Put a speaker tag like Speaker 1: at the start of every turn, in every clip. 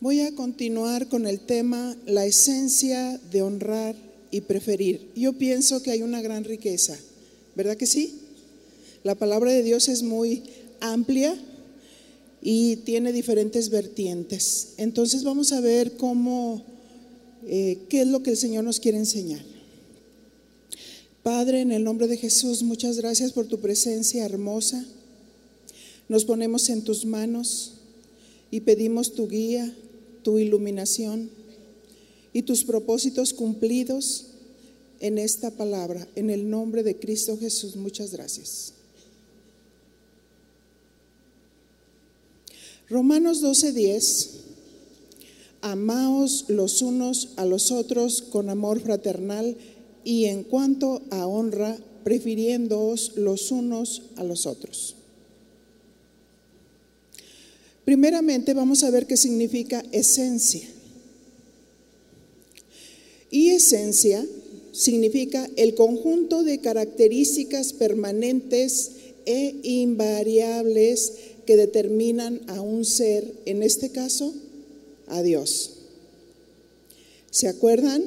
Speaker 1: Voy a continuar con el tema la esencia de honrar y preferir. Yo pienso que hay una gran riqueza, ¿verdad que sí? La palabra de Dios es muy amplia y tiene diferentes vertientes. Entonces vamos a ver cómo, eh, qué es lo que el Señor nos quiere enseñar. Padre, en el nombre de Jesús, muchas gracias por tu presencia hermosa. Nos ponemos en tus manos y pedimos tu guía, tu iluminación y tus propósitos cumplidos en esta palabra. En el nombre de Cristo Jesús, muchas gracias. Romanos 12:10, amaos los unos a los otros con amor fraternal y en cuanto a honra, prefiriéndoos los unos a los otros. Primeramente vamos a ver qué significa esencia. Y esencia significa el conjunto de características permanentes e invariables que determinan a un ser, en este caso, a Dios. ¿Se acuerdan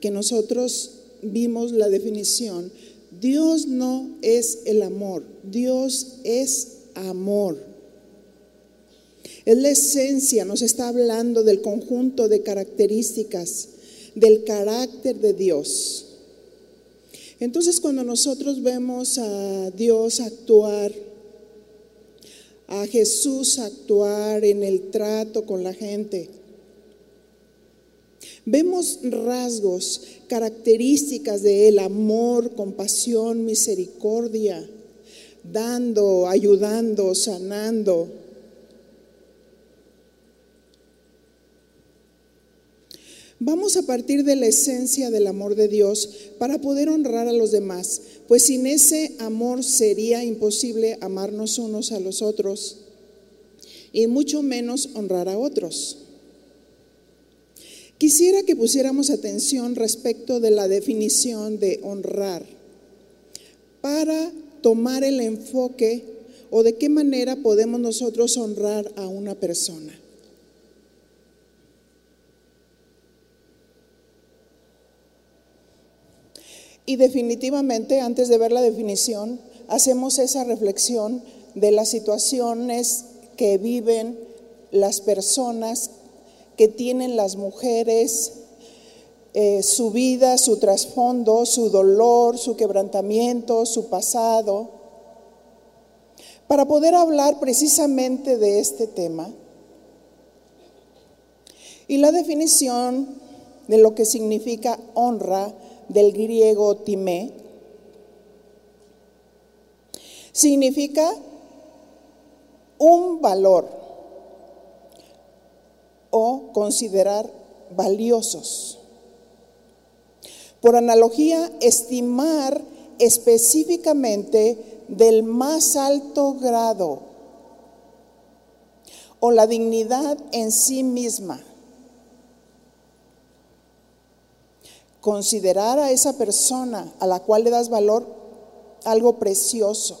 Speaker 1: que nosotros vimos la definición? Dios no es el amor, Dios es amor. Es la esencia, nos está hablando del conjunto de características, del carácter de Dios. Entonces cuando nosotros vemos a Dios actuar, a Jesús actuar en el trato con la gente, vemos rasgos, características de Él, amor, compasión, misericordia, dando, ayudando, sanando Vamos a partir de la esencia del amor de Dios para poder honrar a los demás, pues sin ese amor sería imposible amarnos unos a los otros y mucho menos honrar a otros. Quisiera que pusiéramos atención respecto de la definición de honrar para tomar el enfoque o de qué manera podemos nosotros honrar a una persona. Y definitivamente, antes de ver la definición, hacemos esa reflexión de las situaciones que viven las personas, que tienen las mujeres, eh, su vida, su trasfondo, su dolor, su quebrantamiento, su pasado, para poder hablar precisamente de este tema. Y la definición de lo que significa honra del griego timé, significa un valor o considerar valiosos. Por analogía, estimar específicamente del más alto grado o la dignidad en sí misma. Considerar a esa persona a la cual le das valor algo precioso.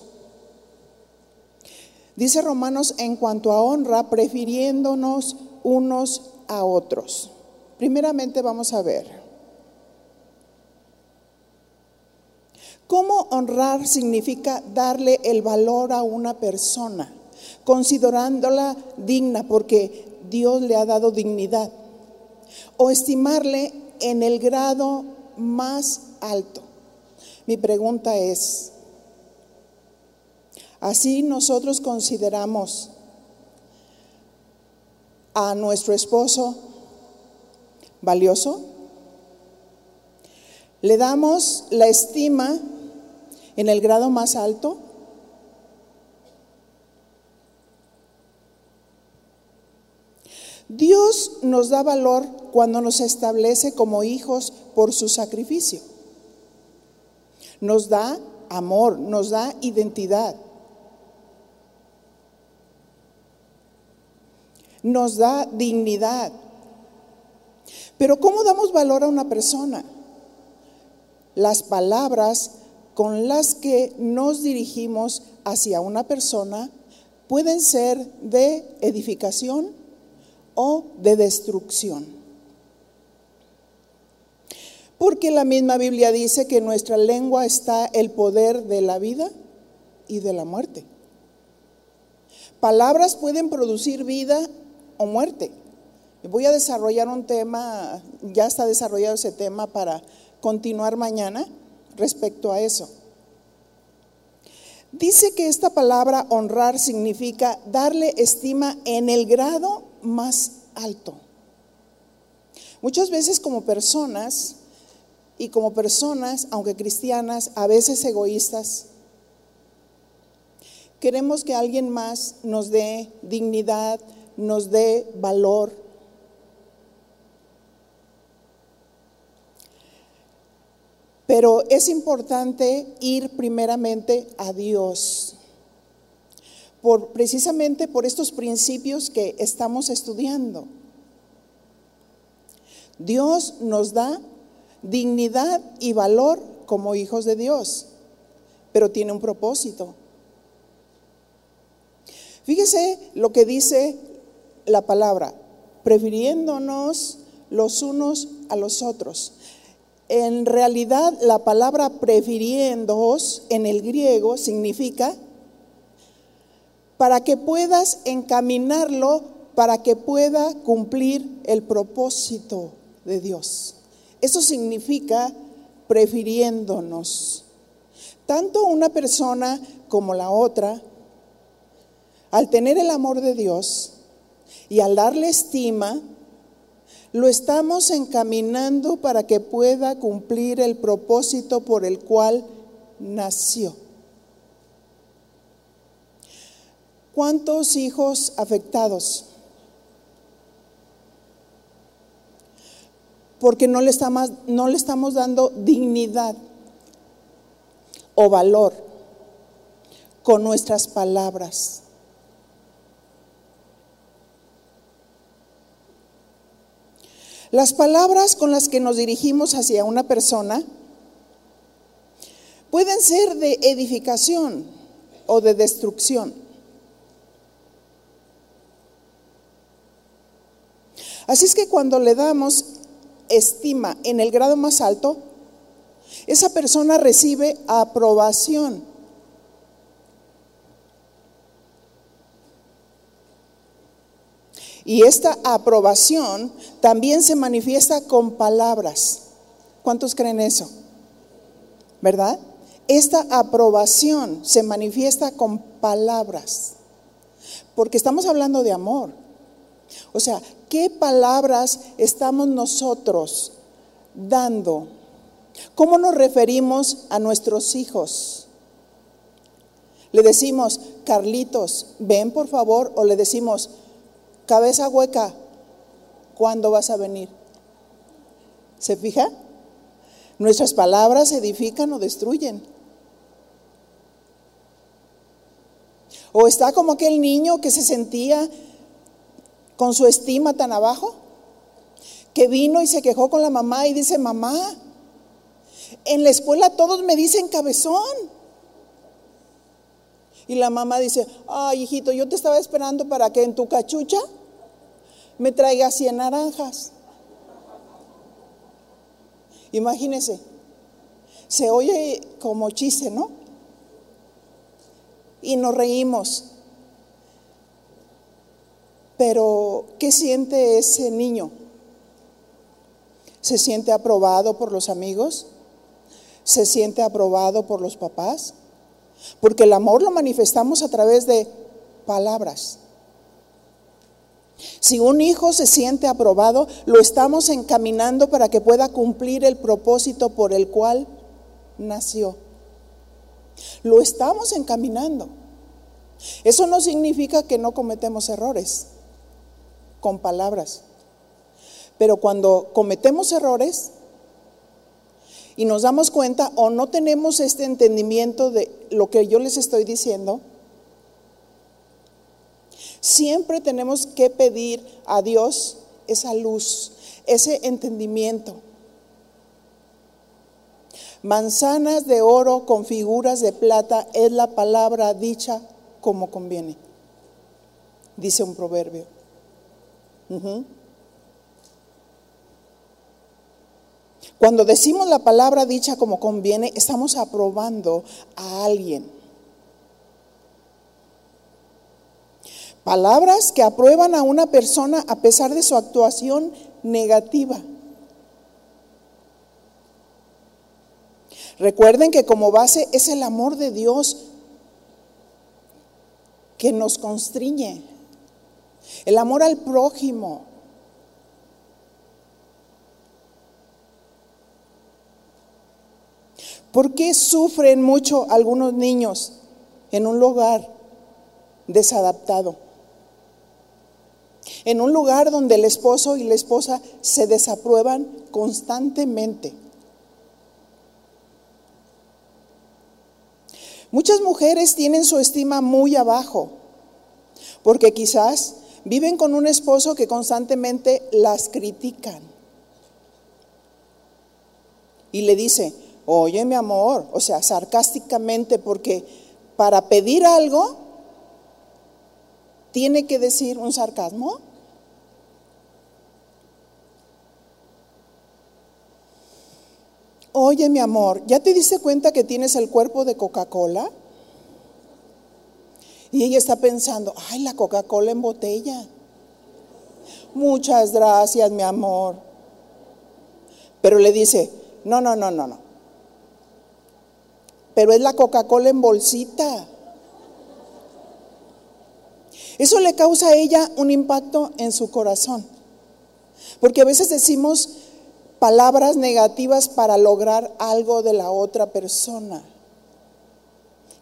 Speaker 1: Dice Romanos en cuanto a honra, prefiriéndonos unos a otros. Primeramente vamos a ver. ¿Cómo honrar significa darle el valor a una persona, considerándola digna porque Dios le ha dado dignidad? O estimarle en el grado más alto. Mi pregunta es, ¿así nosotros consideramos a nuestro esposo valioso? ¿Le damos la estima en el grado más alto? Dios nos da valor cuando nos establece como hijos por su sacrificio. Nos da amor, nos da identidad. Nos da dignidad. Pero ¿cómo damos valor a una persona? Las palabras con las que nos dirigimos hacia una persona pueden ser de edificación o de destrucción. Porque la misma Biblia dice que en nuestra lengua está el poder de la vida y de la muerte. Palabras pueden producir vida o muerte. Voy a desarrollar un tema, ya está desarrollado ese tema para continuar mañana respecto a eso. Dice que esta palabra honrar significa darle estima en el grado más alto. Muchas veces como personas, y como personas, aunque cristianas, a veces egoístas, queremos que alguien más nos dé dignidad, nos dé valor. Pero es importante ir primeramente a Dios. Por, precisamente por estos principios que estamos estudiando. Dios nos da dignidad y valor como hijos de Dios, pero tiene un propósito. Fíjese lo que dice la palabra, prefiriéndonos los unos a los otros. En realidad la palabra prefiriéndoos en el griego significa para que puedas encaminarlo, para que pueda cumplir el propósito de Dios. Eso significa prefiriéndonos. Tanto una persona como la otra, al tener el amor de Dios, y al darle estima, lo estamos encaminando para que pueda cumplir el propósito por el cual nació. ¿Cuántos hijos afectados? Porque no le, estamos, dando dignidad o valor con nuestras palabras. Las palabras con las que nos dirigimos hacia una persona pueden ser de edificación o de destrucción. Así es que cuando le damos estima en el grado más alto, esa persona recibe aprobación. Y esta aprobación también se manifiesta con palabras. ¿Cuántos creen eso? ¿Verdad? Esta aprobación se manifiesta con palabras. Porque estamos hablando de amor. O sea, ¿qué palabras estamos nosotros dando? ¿Cómo nos referimos a nuestros hijos? Le decimos, Carlitos, ven por favor, o le decimos, cabeza hueca, ¿cuándo vas a venir? ¿Se fija? Nuestras palabras edifican o destruyen. O está como aquel niño que se sentía con su estima tan abajo, que vino y se quejó con la mamá y dice, mamá, en la escuela todos me dicen cabezón. Y la mamá dice, ay hijito, yo te estaba esperando para que en tu cachucha me traiga 100 naranjas. Imagínese, se oye como chiste, ¿no? Y nos reímos. Pero, ¿qué siente ese niño? ¿Se siente aprobado por los amigos? ¿Se siente aprobado por los papás? Porque el amor lo manifestamos a través de palabras. Si un hijo se siente aprobado, lo estamos encaminando para que pueda cumplir el propósito por el cual nació. Lo estamos encaminando. Eso no significa que no cometemos errores con palabras. Pero cuando cometemos errores, y nos damos cuenta o no tenemos este entendimiento de lo que yo les estoy diciendo, siempre tenemos que pedir a Dios esa luz, ese entendimiento. Manzanas de oro con figuras de plata es la palabra dicha como conviene, dice un proverbio. Cuando decimos la palabra dicha como conviene, estamos aprobando a alguien. Palabras que aprueban a una persona a pesar de su actuación negativa. Recuerden que como base es el amor de Dios que nos constriñe, el amor al prójimo. ¿Por qué sufren mucho algunos niños en un lugar desadaptado? En un lugar donde el esposo y la esposa se desaprueban constantemente. Muchas mujeres tienen su estima muy abajo porque quizás viven con un esposo que constantemente las critican. Y le dice, oye mi amor, o sea, sarcásticamente, porque para pedir algo tiene que decir un sarcasmo. Oye, mi amor, ¿ya te diste cuenta que tienes el cuerpo de Coca-Cola? Y ella está pensando, ay, la Coca-Cola en botella. Muchas gracias, mi amor. Pero le dice, no, no, no, no, no. Pero es la Coca-Cola en bolsita. Eso le causa a ella un impacto en su corazón. Porque a veces decimos, palabras negativas para lograr algo de la otra persona.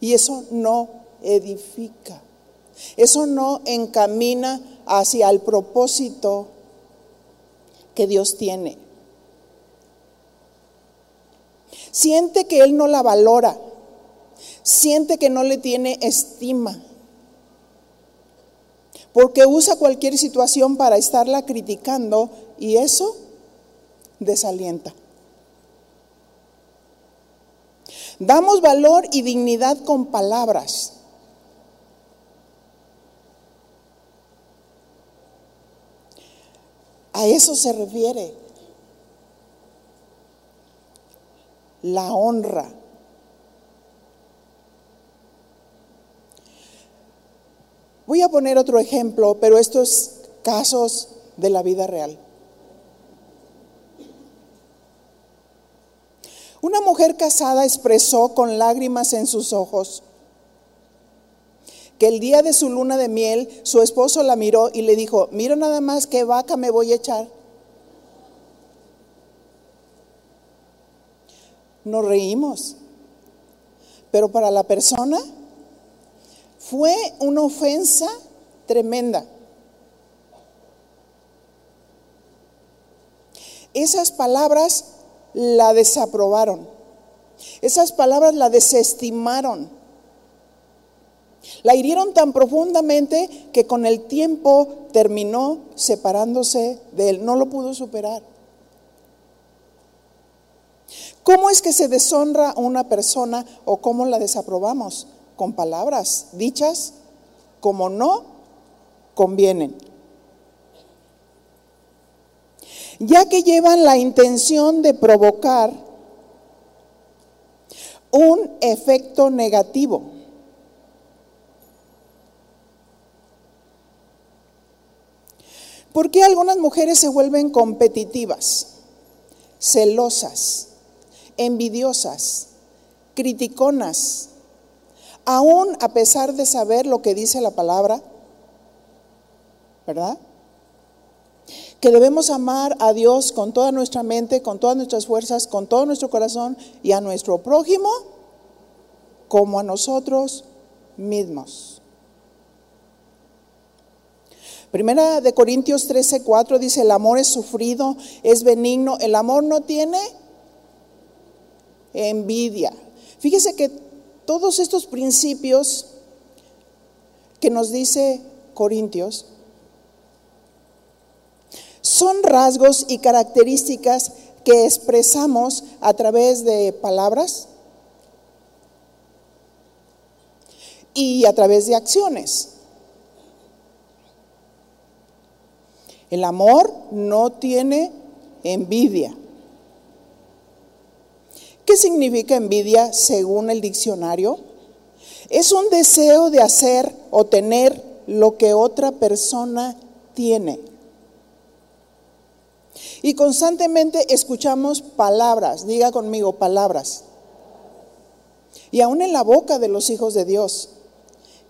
Speaker 1: Y eso no edifica. Eso no encamina hacia el propósito que Dios tiene. Siente que Él no la valora. Siente que no le tiene estima. Porque usa cualquier situación para estarla criticando y eso desalienta. Damos valor y dignidad con palabras. A eso se refiere la honra. Voy a poner otro ejemplo, pero estos casos de la vida real. Una mujer casada expresó con lágrimas en sus ojos que el día de su luna de miel su esposo la miró y le dijo, mira nada más qué vaca me voy a echar. Nos reímos, pero para la persona fue una ofensa tremenda. Esas palabras la desaprobaron. Esas palabras la desestimaron. La hirieron tan profundamente que con el tiempo terminó separándose de él. No lo pudo superar. ¿Cómo es que se deshonra a una persona o cómo la desaprobamos? Con palabras dichas como no convienen ya que llevan la intención de provocar un efecto negativo. ¿Por qué algunas mujeres se vuelven competitivas, celosas, envidiosas, criticonas, aún a pesar de saber lo que dice la palabra? ¿Verdad? que debemos amar a Dios con toda nuestra mente, con todas nuestras fuerzas, con todo nuestro corazón y a nuestro prójimo como a nosotros mismos. Primera de Corintios 13, 4 dice, el amor es sufrido, es benigno, el amor no tiene envidia. Fíjese que todos estos principios que nos dice Corintios, son rasgos y características que expresamos a través de palabras y a través de acciones. El amor no tiene envidia. ¿Qué significa envidia según el diccionario? Es un deseo de hacer o tener lo que otra persona tiene. Y constantemente escuchamos palabras, diga conmigo palabras. Y aún en la boca de los hijos de Dios.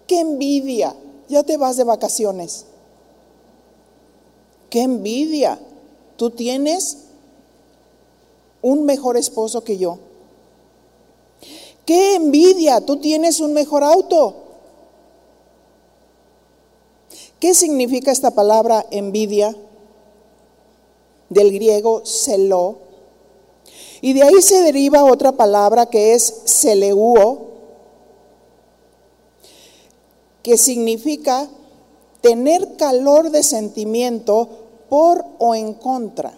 Speaker 1: Qué envidia, ya te vas de vacaciones. Qué envidia, tú tienes un mejor esposo que yo. Qué envidia, tú tienes un mejor auto. ¿Qué significa esta palabra envidia? Del griego celó. Y de ahí se deriva otra palabra que es celeuo, que significa tener calor de sentimiento por o en contra,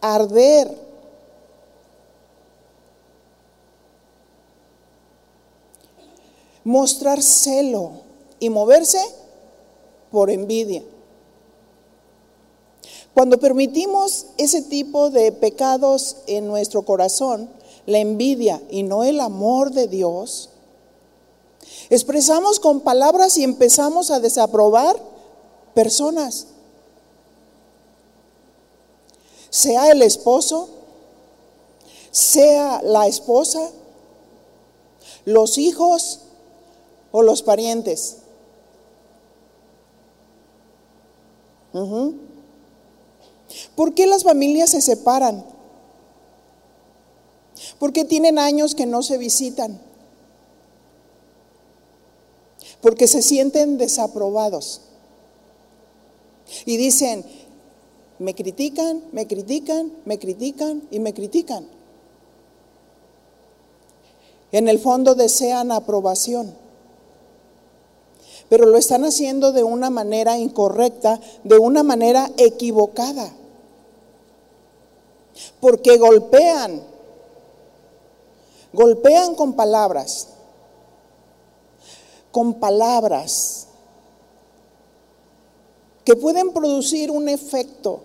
Speaker 1: arder. Mostrar celo y moverse por envidia. Cuando permitimos ese tipo de pecados en nuestro corazón, la envidia y no el amor de Dios, expresamos con palabras y empezamos a desaprobar personas. Sea el esposo, sea la esposa, los hijos o los parientes. ¿Por qué las familias se separan? ¿Por qué tienen años que no se visitan? Porque se sienten desaprobados. Y dicen, me critican, me critican, me critican y me critican. En el fondo desean aprobación pero lo están haciendo de una manera incorrecta, de una manera equivocada. Porque golpean, golpean con palabras, con palabras que pueden producir un efecto.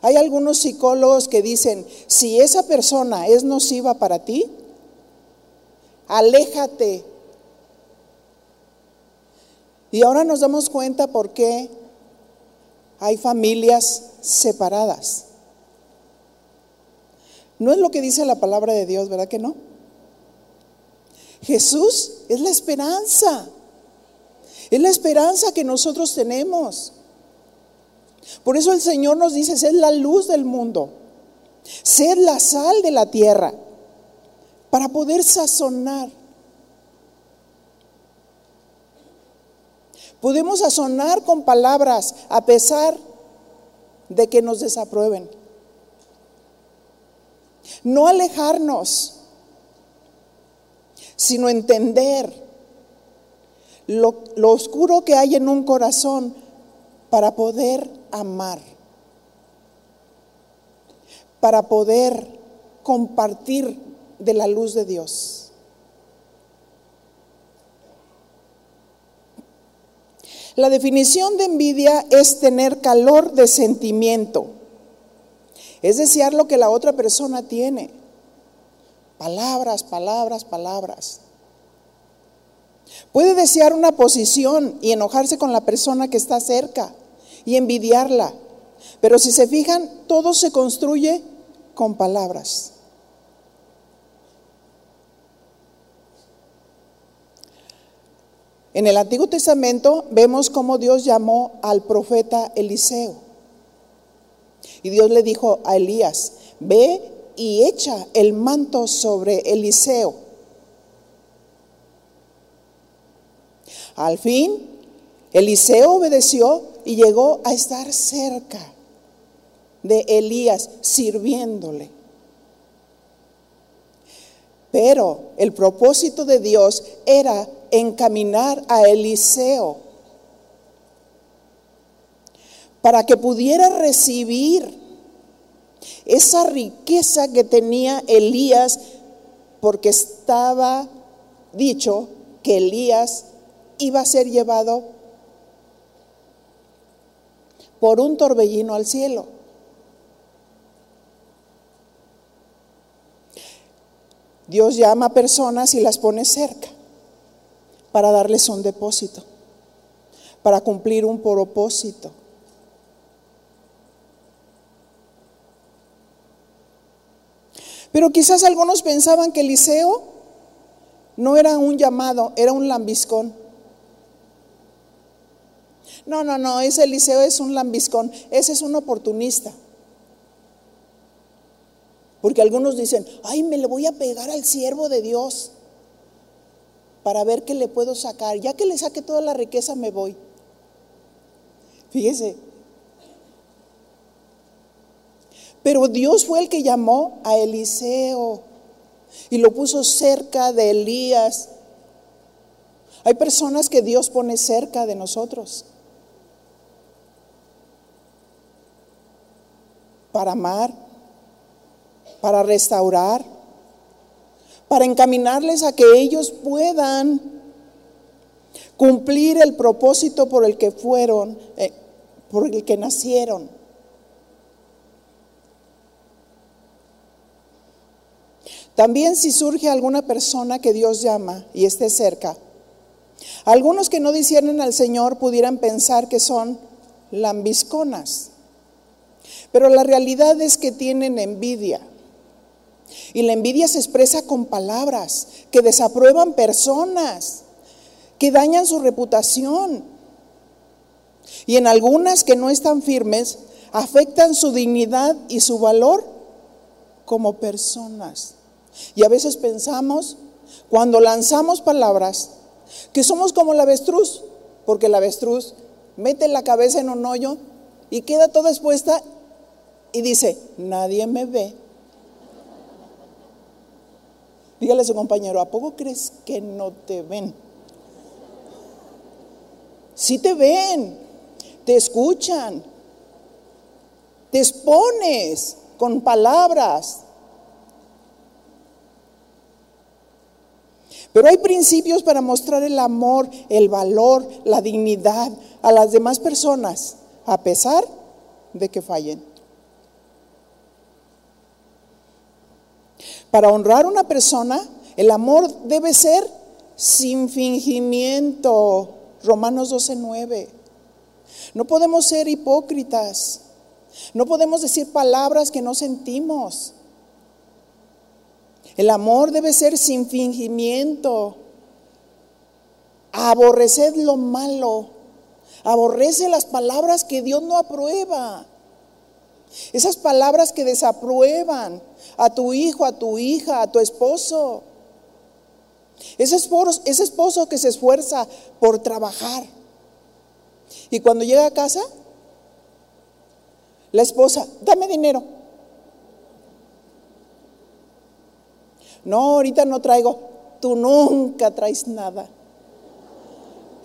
Speaker 1: Hay algunos psicólogos que dicen, si esa persona es nociva para ti, aléjate y ahora nos damos cuenta por qué hay familias separadas. No es lo que dice la palabra de Dios, ¿verdad que no? Jesús es la esperanza. Es la esperanza que nosotros tenemos. Por eso el Señor nos dice, sed la luz del mundo, sed la sal de la tierra, para poder sazonar Podemos sazonar con palabras a pesar de que nos desaprueben. No alejarnos, sino entender lo, oscuro que hay en un corazón para poder amar, para poder compartir de la luz de Dios. La definición de envidia es tener calor de sentimiento, es desear lo que la otra persona tiene. Palabras, palabras, palabras. Puede desear una posición y enojarse con la persona que está cerca y envidiarla, pero si se fijan, todo se construye con palabras. En el Antiguo Testamento vemos cómo Dios llamó al profeta Eliseo. Y Dios le dijo a Elías, ve y echa el manto sobre Eliseo. Al fin, Eliseo obedeció y llegó a estar cerca de Elías, sirviéndole. Pero el propósito de Dios era encaminar a Eliseo para que pudiera recibir esa riqueza que tenía Elías, porque estaba dicho que Elías iba a ser llevado por un torbellino al cielo. Dios llama a personas y las pone cerca para darles un depósito, para cumplir un propósito. Pero quizás algunos pensaban que Eliseo no era un llamado, era un lambiscón. No, no, no, ese Eliseo es un lambiscón, ese es un oportunista. Porque algunos dicen, ay, me le voy a pegar al siervo de Dios para ver qué le puedo sacar. Ya que le saque toda la riqueza, me voy. Fíjese. Pero Dios fue el que llamó a Eliseo y lo puso cerca de Elías. Hay personas que Dios pone cerca de nosotros para amar, para restaurar, para encaminarles a que ellos puedan cumplir el propósito por el que fueron, eh, por el que nacieron. También si surge alguna persona que Dios llama y esté cerca, algunos que no disciernen al Señor pudieran pensar que son lambisconas, pero la realidad es que tienen envidia. Y la envidia se expresa con palabras que desaprueban personas, que dañan su reputación. Y en algunas que no están firmes, afectan su dignidad y su valor como personas. Y a veces pensamos, cuando lanzamos palabras, que somos como la avestruz, porque la avestruz mete la cabeza en un hoyo y queda toda expuesta y dice, nadie me ve, Dígale a su compañero, ¿a poco crees que no te ven? Sí te ven, te escuchan, te expones con palabras. Pero hay principios para mostrar el amor, el valor, la dignidad a las demás personas, a pesar de que fallen. Para honrar a una persona, el amor debe ser sin fingimiento. Romanos 12:9. No podemos ser hipócritas. No podemos decir palabras que no sentimos. El amor debe ser sin fingimiento. Aborreced lo malo. Aborrece las palabras que Dios no aprueba. Esas palabras que desaprueban a tu hijo, a tu hija, a tu esposo. Ese esposo, ese esposo que se esfuerza por trabajar. Y cuando llega a casa, la esposa, dame dinero. No, ahorita no traigo. Tú nunca traes nada.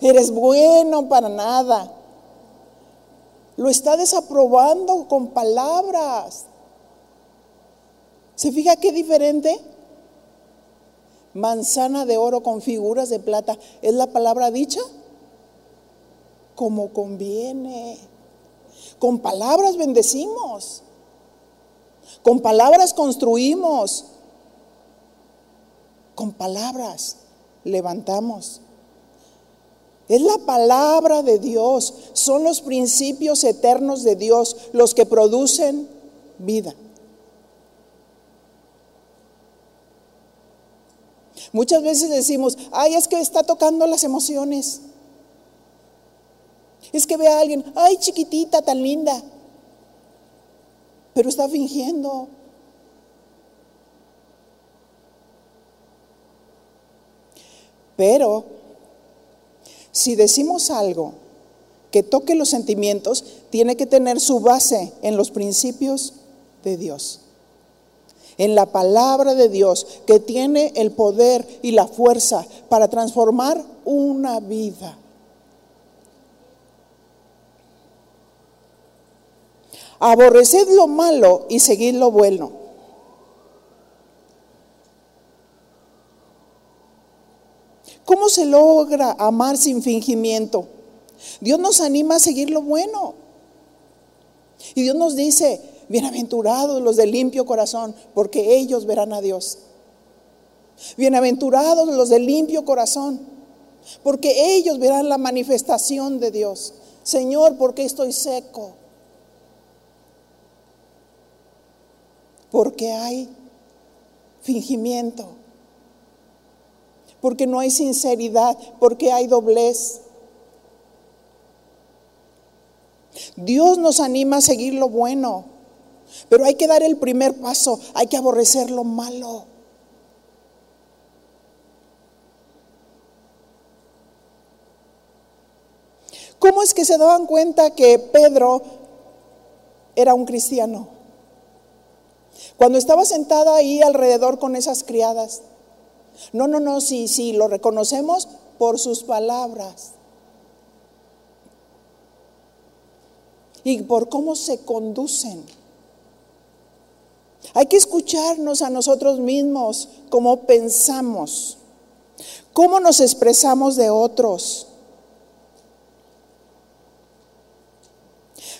Speaker 1: Eres bueno para nada. Lo está desaprobando con palabras. ¿Se fija qué diferente? Manzana de oro con figuras de plata. ¿Es la palabra dicha? Como conviene. Con palabras bendecimos. Con palabras construimos. Con palabras levantamos. Es la palabra de Dios, son los principios eternos de Dios los que producen vida. Muchas veces decimos, ay, es que está tocando las emociones. Es que ve a alguien, ay, chiquitita, tan linda. Pero está fingiendo. Pero si decimos algo que toque los sentimientos, tiene que tener su base en los principios de Dios, en la palabra de Dios, que tiene el poder y la fuerza para transformar una vida. Aborreced lo malo y seguid lo bueno. ¿Cómo se logra amar sin fingimiento? Dios nos anima a seguir lo bueno. Y Dios nos dice, bienaventurados los de limpio corazón, porque ellos verán a Dios. Bienaventurados los de limpio corazón, porque ellos verán la manifestación de Dios. Señor, ¿por qué estoy seco? Porque hay fingimiento, porque no hay sinceridad, porque hay doblez. Dios nos anima a seguir lo bueno, pero hay que dar el primer paso, hay que aborrecer lo malo. ¿Cómo es que se daban cuenta que Pedro era un cristiano? Cuando estaba sentada ahí alrededor con esas criadas. No, no, no, sí, sí, lo reconocemos por sus palabras. Y por cómo se conducen. Hay que escucharnos a nosotros mismos, cómo pensamos, cómo nos expresamos de otros.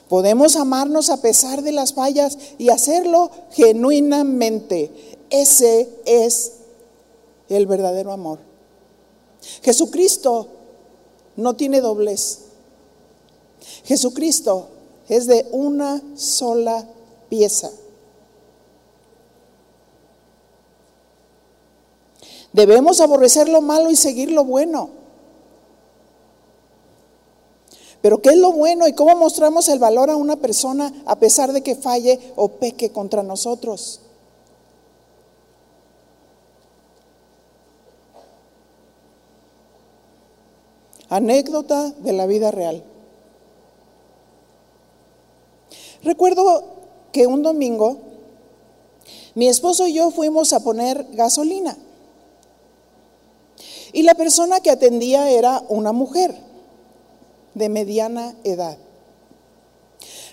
Speaker 1: Podemos amarnos a pesar de las fallas y hacerlo genuinamente. Ese es el verdadero amor. Jesucristo no tiene doblez. Jesucristo es de una sola pieza. Debemos aborrecer lo malo y seguir lo bueno. Pero ¿qué es lo bueno y cómo mostramos el valor a una persona a pesar de que falle o peque contra nosotros? Anécdota de la vida real. Recuerdo que un domingo mi esposo y yo fuimos a poner gasolina. Y la persona que atendía era una mujer de mediana edad.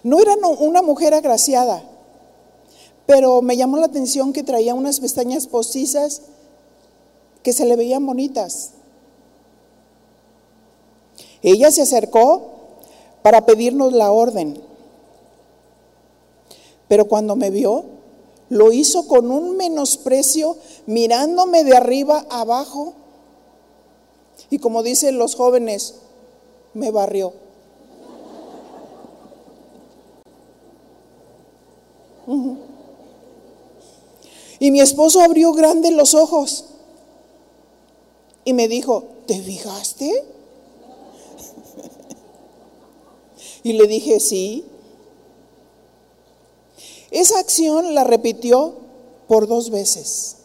Speaker 1: No era una mujer agraciada, pero me llamó la atención que traía unas pestañas postizas que se le veían bonitas. Ella se acercó para pedirnos la orden, pero cuando me vio, lo hizo con un menosprecio, mirándome de arriba abajo. Y como dicen los jóvenes, me barrió. Y mi esposo abrió grande los ojos y me dijo, ¿te fijaste? y le dije, sí. Esa acción la repitió por dos veces.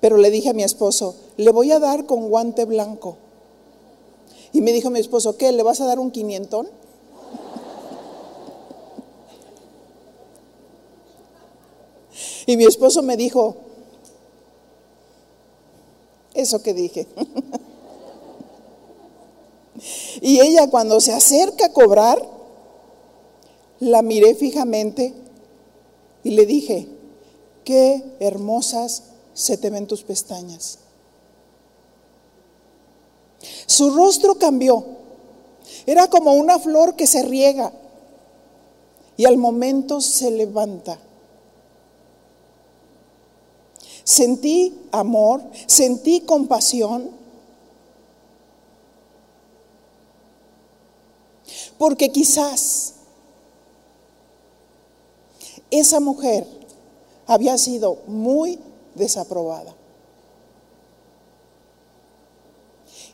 Speaker 1: Pero le dije a mi esposo, le voy a dar con guante blanco. Y me dijo mi esposo, ¿qué? ¿Le vas a dar un quinientón? Y mi esposo me dijo, eso que dije. y ella cuando se acerca a cobrar, la miré fijamente y le dije, qué hermosas se te ven tus pestañas. Su rostro cambió. Era como una flor que se riega y al momento se levanta. Sentí amor, sentí compasión. Porque quizás esa mujer había sido muy desaprobada.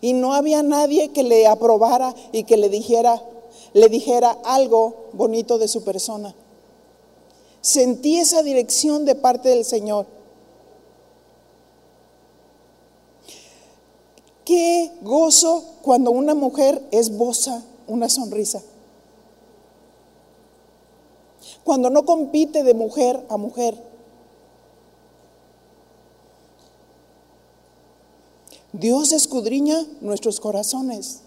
Speaker 1: Y no había nadie que le aprobara y que le dijera, le dijera algo bonito de su persona. Sentí esa dirección de parte del Señor. Qué gozo cuando una mujer esboza una sonrisa. Cuando no compite de mujer a mujer Dios escudriña nuestros corazones.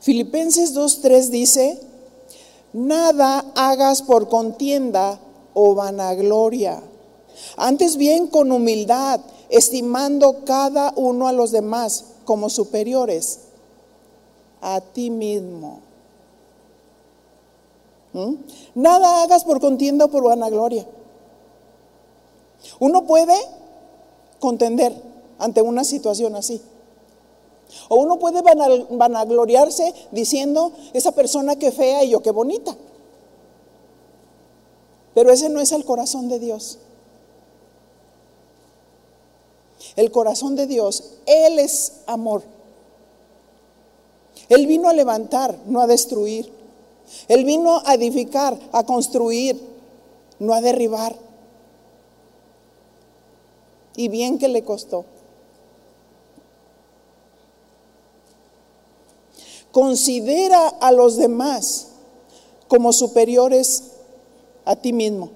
Speaker 1: Filipenses 2.3 dice, nada hagas por contienda o vanagloria, antes bien con humildad, estimando cada uno a los demás como superiores a ti mismo. ¿Mm? Nada hagas por contienda o por vanagloria. Uno puede contender ante una situación así. O uno puede vanagloriarse diciendo, esa persona que fea y yo qué bonita. Pero ese no es el corazón de Dios. El corazón de Dios, Él es amor. Él vino a levantar, no a destruir. Él vino a edificar, a construir, no a derribar. Y bien que le costó. Considera a los demás como superiores a ti mismo.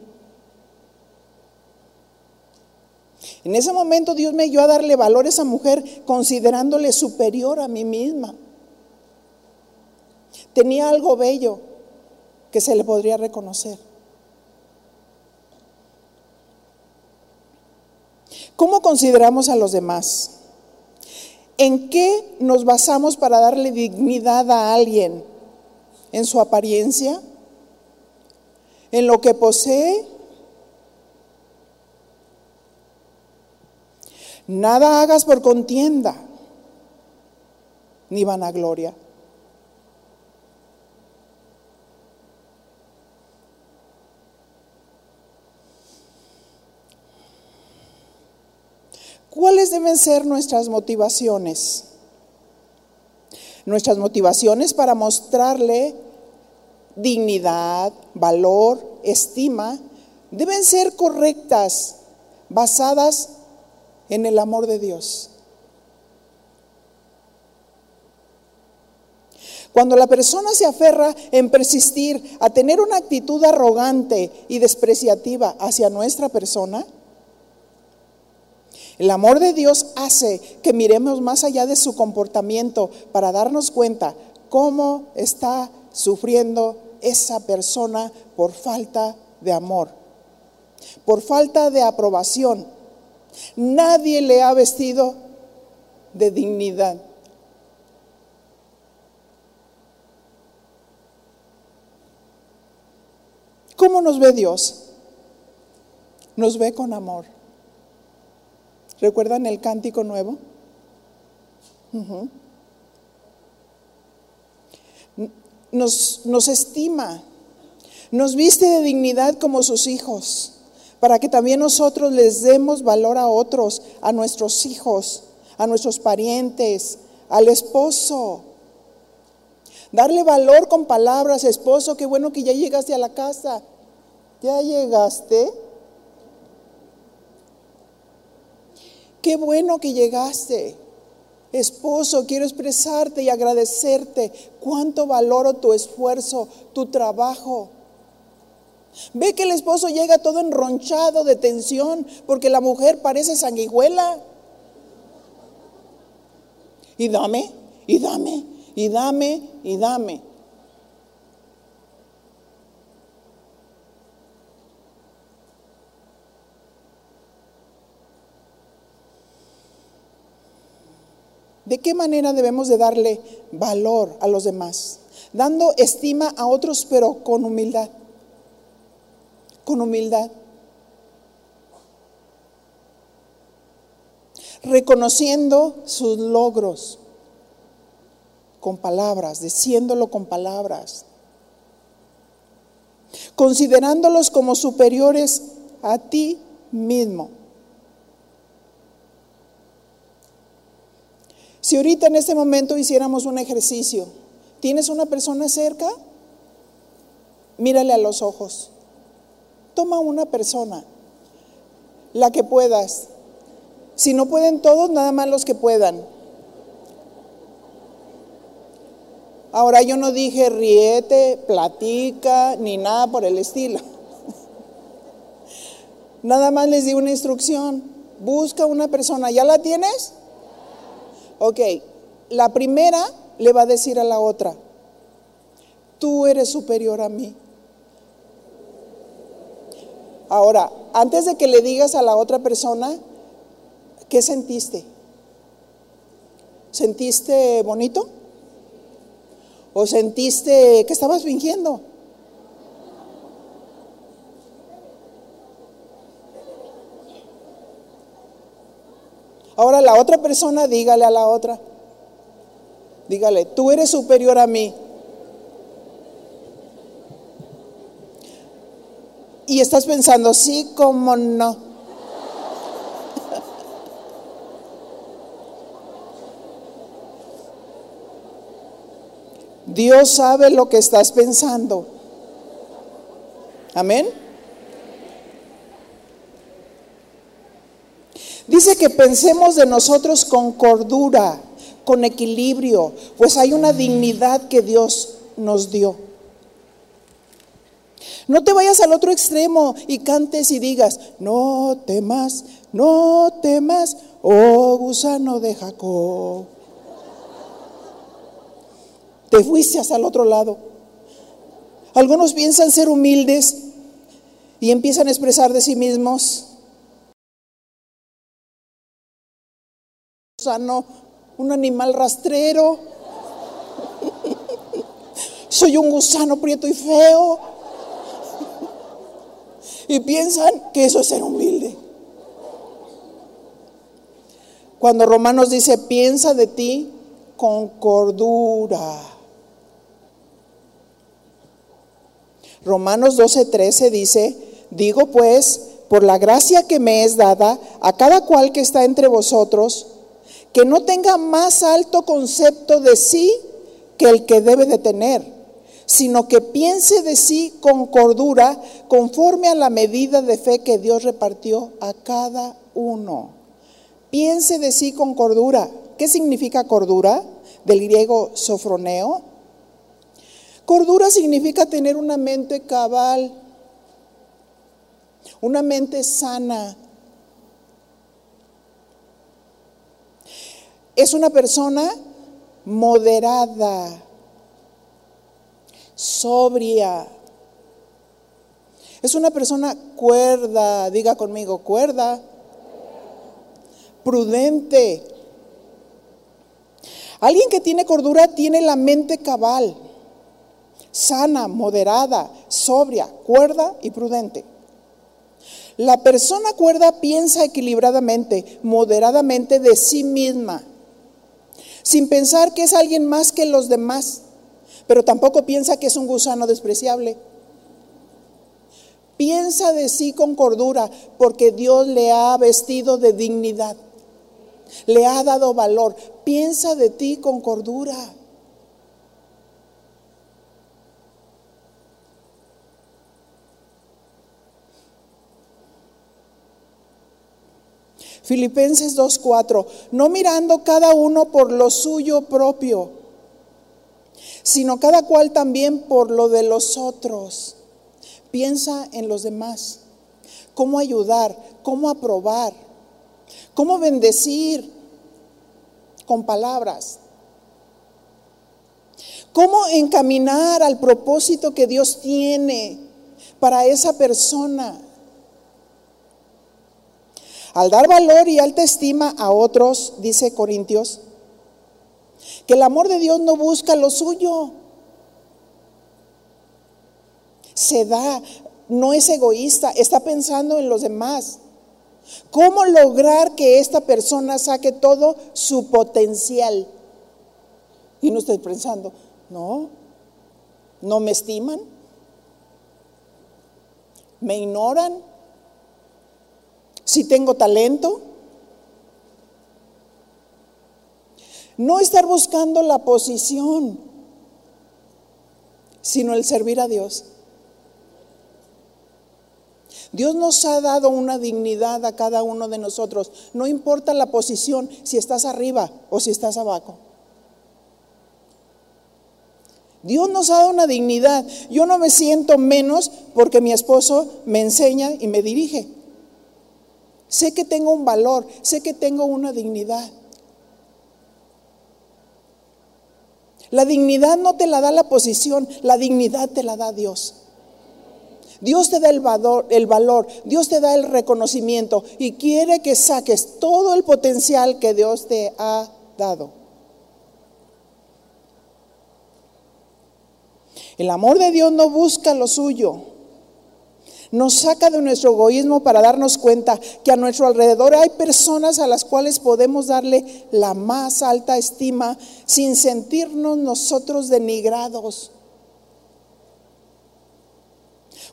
Speaker 1: En ese momento Dios me dio a darle valor a esa mujer considerándole superior a mí misma. Tenía algo bello que se le podría reconocer. ¿Cómo consideramos a los demás? ¿En qué nos basamos para darle dignidad a alguien? ¿En su apariencia? ¿En lo que posee? Nada hagas por contienda ni vanagloria. ¿Cuáles deben ser nuestras motivaciones? Nuestras motivaciones para mostrarle dignidad, valor, estima, deben ser correctas, basadas en el amor de Dios. Cuando la persona se aferra en persistir a tener una actitud arrogante y despreciativa hacia nuestra persona, el amor de Dios hace que miremos más allá de su comportamiento para darnos cuenta cómo está sufriendo esa persona por falta de amor, por falta de aprobación. Nadie le ha vestido de dignidad. ¿Cómo nos ve Dios? Nos ve con amor. ¿Recuerdan el cántico nuevo? nos, nos estima, nos viste de dignidad como sus hijos, para que también nosotros les demos valor a otros, a nuestros hijos, a nuestros parientes, al esposo. Darle valor con palabras, esposo, qué bueno que ya llegaste a la casa. ¿Ya llegaste? Qué bueno que llegaste. Esposo, quiero expresarte y agradecerte cuánto valoro tu esfuerzo, tu trabajo. Ve que el esposo llega todo enronchado de tensión porque la mujer parece sanguijuela. Y dame, y dame, y dame, y dame. ¿De qué manera debemos de darle valor a los demás? Dando estima a otros, pero con humildad. Con humildad. Reconociendo sus logros con palabras, diciéndolo con palabras. Considerándolos como superiores a ti mismo. Si ahorita en este momento hiciéramos un ejercicio, ¿tienes una persona cerca? Mírale a los ojos. Toma una persona, la que puedas. Si no pueden todos, nada más los que puedan. Ahora yo no dije riete, platica, ni nada por el estilo. Nada más les di una instrucción. Busca una persona. ¿Ya la tienes? Ok, la primera le va a decir a la otra, tú eres superior a mí. Ahora, antes de que le digas a la otra persona, ¿qué sentiste? ¿Sentiste bonito? ¿O sentiste que estabas fingiendo? La otra persona, dígale a la otra. Dígale, tú eres superior a mí. Y estás pensando, sí, cómo no. Dios sabe lo que estás pensando. Amén. Dice que pensemos de nosotros con cordura, con equilibrio, pues hay una dignidad que Dios nos dio. No te vayas al otro extremo y cantes y digas, no temas, no temas, oh gusano de Jacob. Te fuiste hacia el otro lado. Algunos piensan ser humildes y empiezan a expresar de sí mismos. Gusano, un animal rastrero. Soy un gusano prieto y feo y piensan que eso es ser humilde. Cuando Romanos dice, piensa de ti con cordura. Romanos 12:13 dice, digo pues, por la gracia que me es dada a cada cual que está entre vosotros, que no tenga más alto concepto de sí que el que debe de tener sino que piense de sí con cordura, conforme a la medida de fe que Dios repartió a cada uno. Piense de sí con cordura. ¿Qué significa cordura? Del griego sofroneo. Cordura significa tener una mente cabal, una mente sana. Es una persona moderada sobria. Es una persona cuerda, diga conmigo, cuerda, prudente. Alguien que tiene cordura tiene la mente cabal, sana, moderada, sobria, cuerda y prudente. La persona cuerda piensa equilibradamente, moderadamente de sí misma, sin pensar que es alguien más que los demás pero tampoco piensa que es un gusano despreciable. Piensa de sí con cordura, porque Dios le ha vestido de dignidad, le ha dado valor. Piensa de ti con cordura. Filipenses 2.4, no mirando cada uno por lo suyo propio sino cada cual también por lo de los otros. Piensa en los demás, cómo ayudar, cómo aprobar, cómo bendecir con palabras, cómo encaminar al propósito que Dios tiene para esa persona. Al dar valor y alta estima a otros, dice Corintios, que el amor de Dios no busca lo suyo. Se da, no es egoísta, está pensando en los demás. ¿Cómo lograr que esta persona saque todo su potencial? Y no estoy pensando, no, no me estiman, me ignoran, si tengo talento, No estar buscando la posición, sino el servir a Dios. Dios nos ha dado una dignidad a cada uno de nosotros. No importa la posición, si estás arriba o si estás abajo. Dios nos ha dado una dignidad. Yo no me siento menos porque mi esposo me enseña y me dirige. Sé que tengo un valor, sé que tengo una dignidad. La dignidad no te la da la posición, la dignidad te la da Dios. Dios te da el valor, el valor, Dios te da el reconocimiento y quiere que saques todo el potencial que Dios te ha dado. El amor de Dios no busca lo suyo. Nos saca de nuestro egoísmo para darnos cuenta que a nuestro alrededor hay personas a las cuales podemos darle la más alta estima sin sentirnos nosotros denigrados.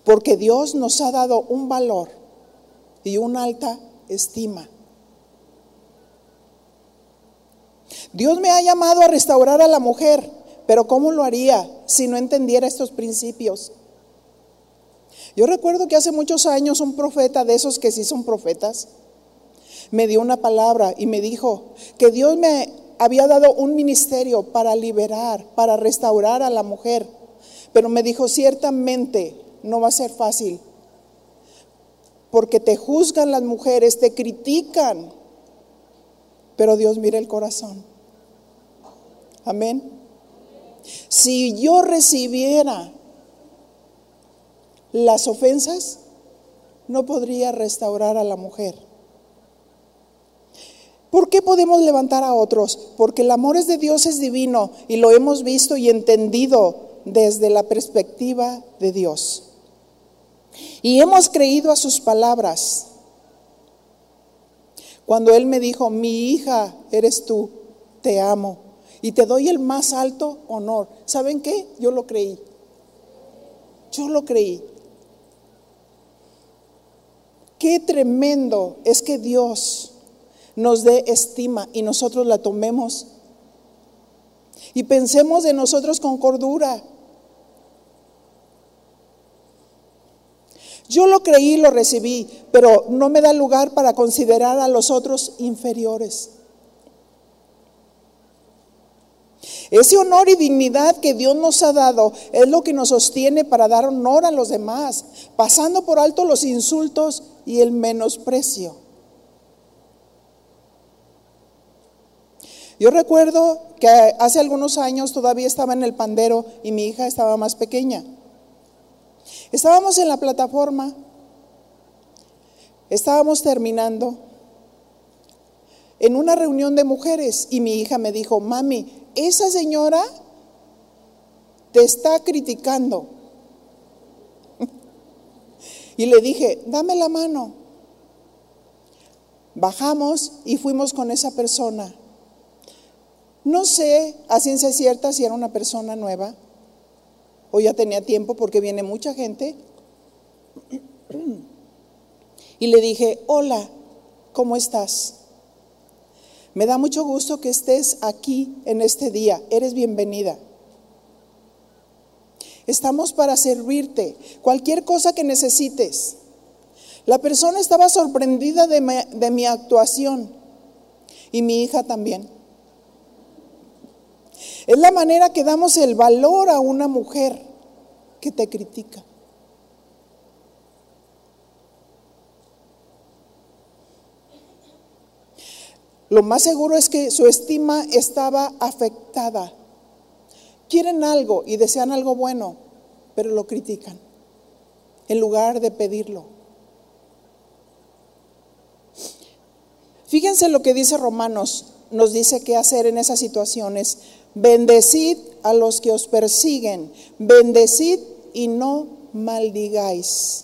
Speaker 1: Porque Dios nos ha dado un valor y una alta estima. Dios me ha llamado a restaurar a la mujer, pero ¿cómo lo haría si no entendiera estos principios? Yo recuerdo que hace muchos años un profeta de esos que sí son profetas me dio una palabra y me dijo que Dios me había dado un ministerio para liberar, para restaurar a la mujer. Pero me dijo, ciertamente no va a ser fácil, porque te juzgan las mujeres, te critican, pero Dios mira el corazón. Amén. Si yo recibiera las ofensas, no podría restaurar a la mujer. ¿Por qué podemos levantar a otros? Porque el amor es de Dios es divino y lo hemos visto y entendido desde la perspectiva de Dios. Y hemos creído a sus palabras. Cuando Él me dijo, mi hija eres tú, te amo y te doy el más alto honor. ¿Saben qué? Yo lo creí. Yo lo creí. Qué tremendo es que Dios nos dé estima y nosotros la tomemos. Y pensemos de nosotros con cordura. Yo lo creí y lo recibí, pero no me da lugar para considerar a los otros inferiores. Ese honor y dignidad que Dios nos ha dado es lo que nos sostiene para dar honor a los demás, pasando por alto los insultos y el menosprecio. Yo recuerdo que hace algunos años todavía estaba en el pandero y mi hija estaba más pequeña. Estábamos en la plataforma, estábamos terminando en una reunión de mujeres y mi hija me dijo, mami, esa señora te está criticando. Y le dije, dame la mano. Bajamos y fuimos con esa persona. No sé a ciencia cierta si era una persona nueva o ya tenía tiempo porque viene mucha gente. Y le dije, hola, ¿cómo estás? Me da mucho gusto que estés aquí en este día. Eres bienvenida. Estamos para servirte. Cualquier cosa que necesites. La persona estaba sorprendida de mi, actuación y mi hija también. Es la manera que damos el valor a una mujer que te critica. Lo más seguro es que su estima estaba afectada. Quieren algo y desean algo bueno, pero lo critican en lugar de pedirlo. Fíjense lo que dice Romanos, nos dice qué hacer en esas situaciones. Bendecid a los que os persiguen, bendecid y no maldigáis.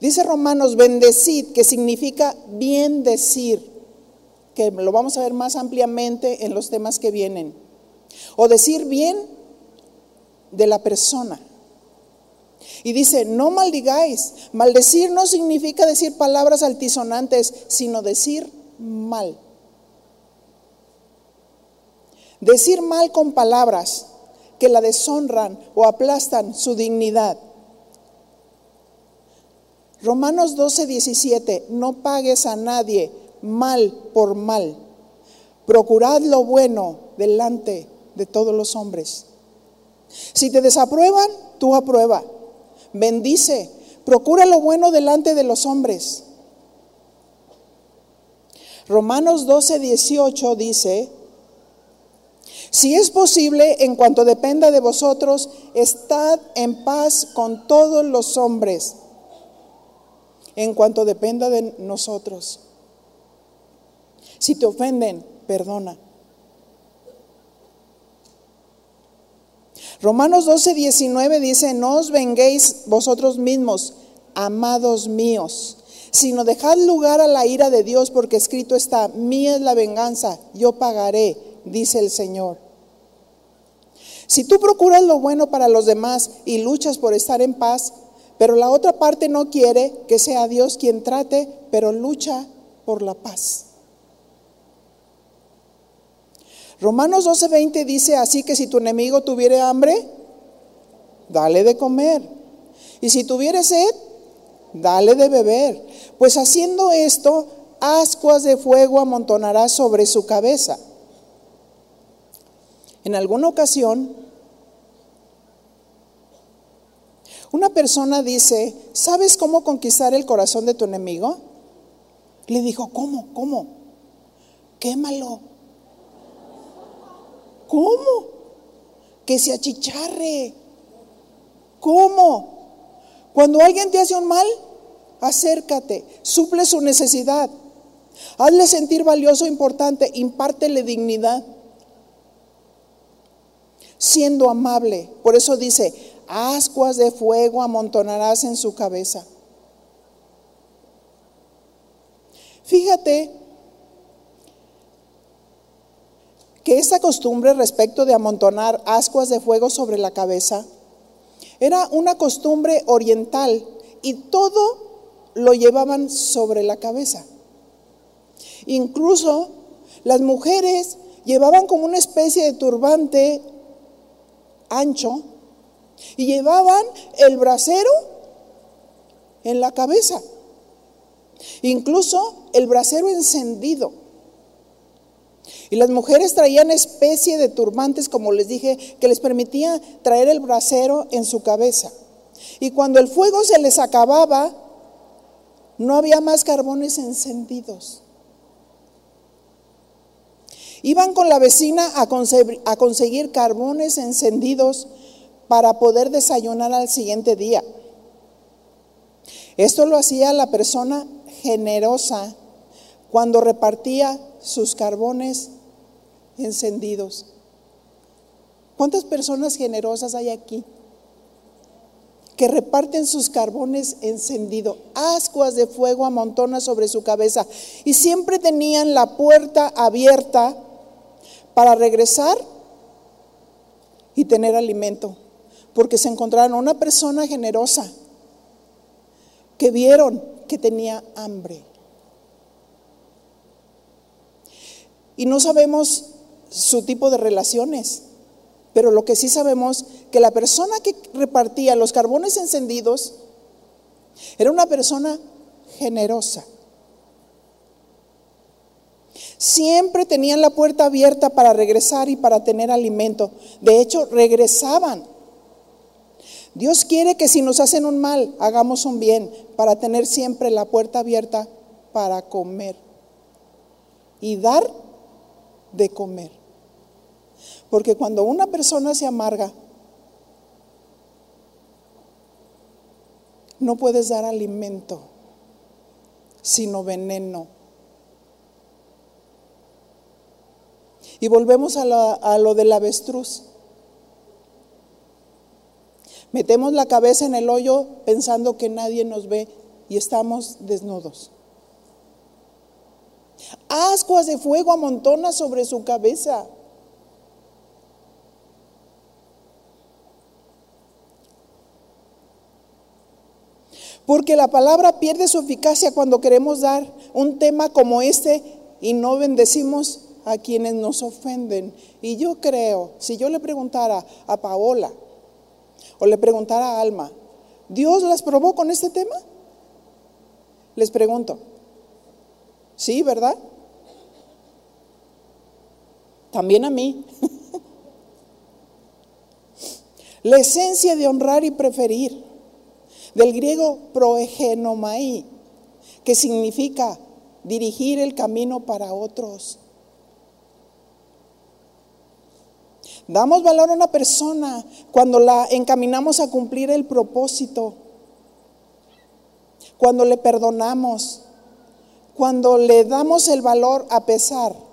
Speaker 1: Dice Romanos, bendecid, que significa bien decir, que lo vamos a ver más ampliamente en los temas que vienen. O decir bien de la persona. Y dice, no maldigáis. Maldecir no significa decir palabras altisonantes, sino decir mal. Decir mal con palabras que la deshonran o aplastan su dignidad. Romanos 12, 17, no pagues a nadie mal por mal. Procurad lo bueno delante de todos los hombres. Si te desaprueban, tú aprueba. Bendice. Procura lo bueno delante de los hombres. Romanos 12, 18 dice, si es posible, en cuanto dependa de vosotros, estad en paz con todos los hombres en cuanto dependa de nosotros. Si te ofenden, perdona. Romanos 12, 19 dice, no os venguéis vosotros mismos, amados míos, sino dejad lugar a la ira de Dios, porque escrito está, mía es la venganza, yo pagaré, dice el Señor. Si tú procuras lo bueno para los demás y luchas por estar en paz, pero la otra parte no quiere que sea Dios quien trate, pero lucha por la paz. Romanos 12:20 dice así que si tu enemigo tuviere hambre, dale de comer. Y si tuviere sed, dale de beber. Pues haciendo esto, ascuas de fuego amontonará sobre su cabeza. En alguna ocasión, una persona dice, ¿sabes cómo conquistar el corazón de tu enemigo? Le dijo, ¿cómo? ¿Cómo? Quémalo. ¿Cómo? Que se achicharre. ¿Cómo? Cuando alguien te hace un mal, acércate, suple su necesidad. Hazle sentir valioso, importante, impártele dignidad. Siendo amable. Por eso dice, ascuas de fuego amontonarás en su cabeza. Fíjate que esta costumbre respecto de amontonar ascuas de fuego sobre la cabeza era una costumbre oriental y todo lo llevaban sobre la cabeza. Incluso las mujeres llevaban como una especie de turbante ancho y llevaban el brasero en la cabeza. Incluso el brasero encendido. Y las mujeres traían especie de turbantes, como les dije, que les permitía traer el brasero en su cabeza. Y cuando el fuego se les acababa, no había más carbones encendidos. Iban con la vecina a, a conseguir carbones encendidos para poder desayunar al siguiente día. Esto lo hacía la persona generosa cuando repartía sus carbones encendidos. ¿Cuántas personas generosas hay aquí? que reparten sus carbones encendidos, ascuas de fuego amontonas sobre su cabeza, y siempre tenían la puerta abierta para regresar y tener alimento, porque se encontraron una persona generosa que vieron que tenía hambre. Y no sabemos su tipo de relaciones, pero lo que sí sabemos que la persona que repartía los carbones encendidos era una persona generosa. Siempre tenían la puerta abierta para regresar y para tener alimento. De hecho, regresaban. Dios quiere que si nos hacen un mal, hagamos un bien, para tener siempre la puerta abierta para comer y dar de comer. Porque cuando una persona se amarga, no puedes dar alimento, sino veneno. Y volvemos a, a, lo del avestruz. Metemos la cabeza en el hoyo pensando que nadie nos ve y estamos desnudos. Ascuas de fuego amontona sobre su cabeza. Porque la palabra pierde su eficacia cuando queremos dar un tema como este y no bendecimos a quienes nos ofenden. Y yo creo, si yo le preguntara a Paola o le preguntara a Alma, ¿Dios las probó con este tema? Les pregunto, ¿sí, verdad? También a mí. La esencia de honrar y preferir del griego proegenomai, que significa dirigir el camino para otros. Damos valor a una persona cuando la encaminamos a cumplir el propósito, cuando le perdonamos, cuando le damos el valor a pesar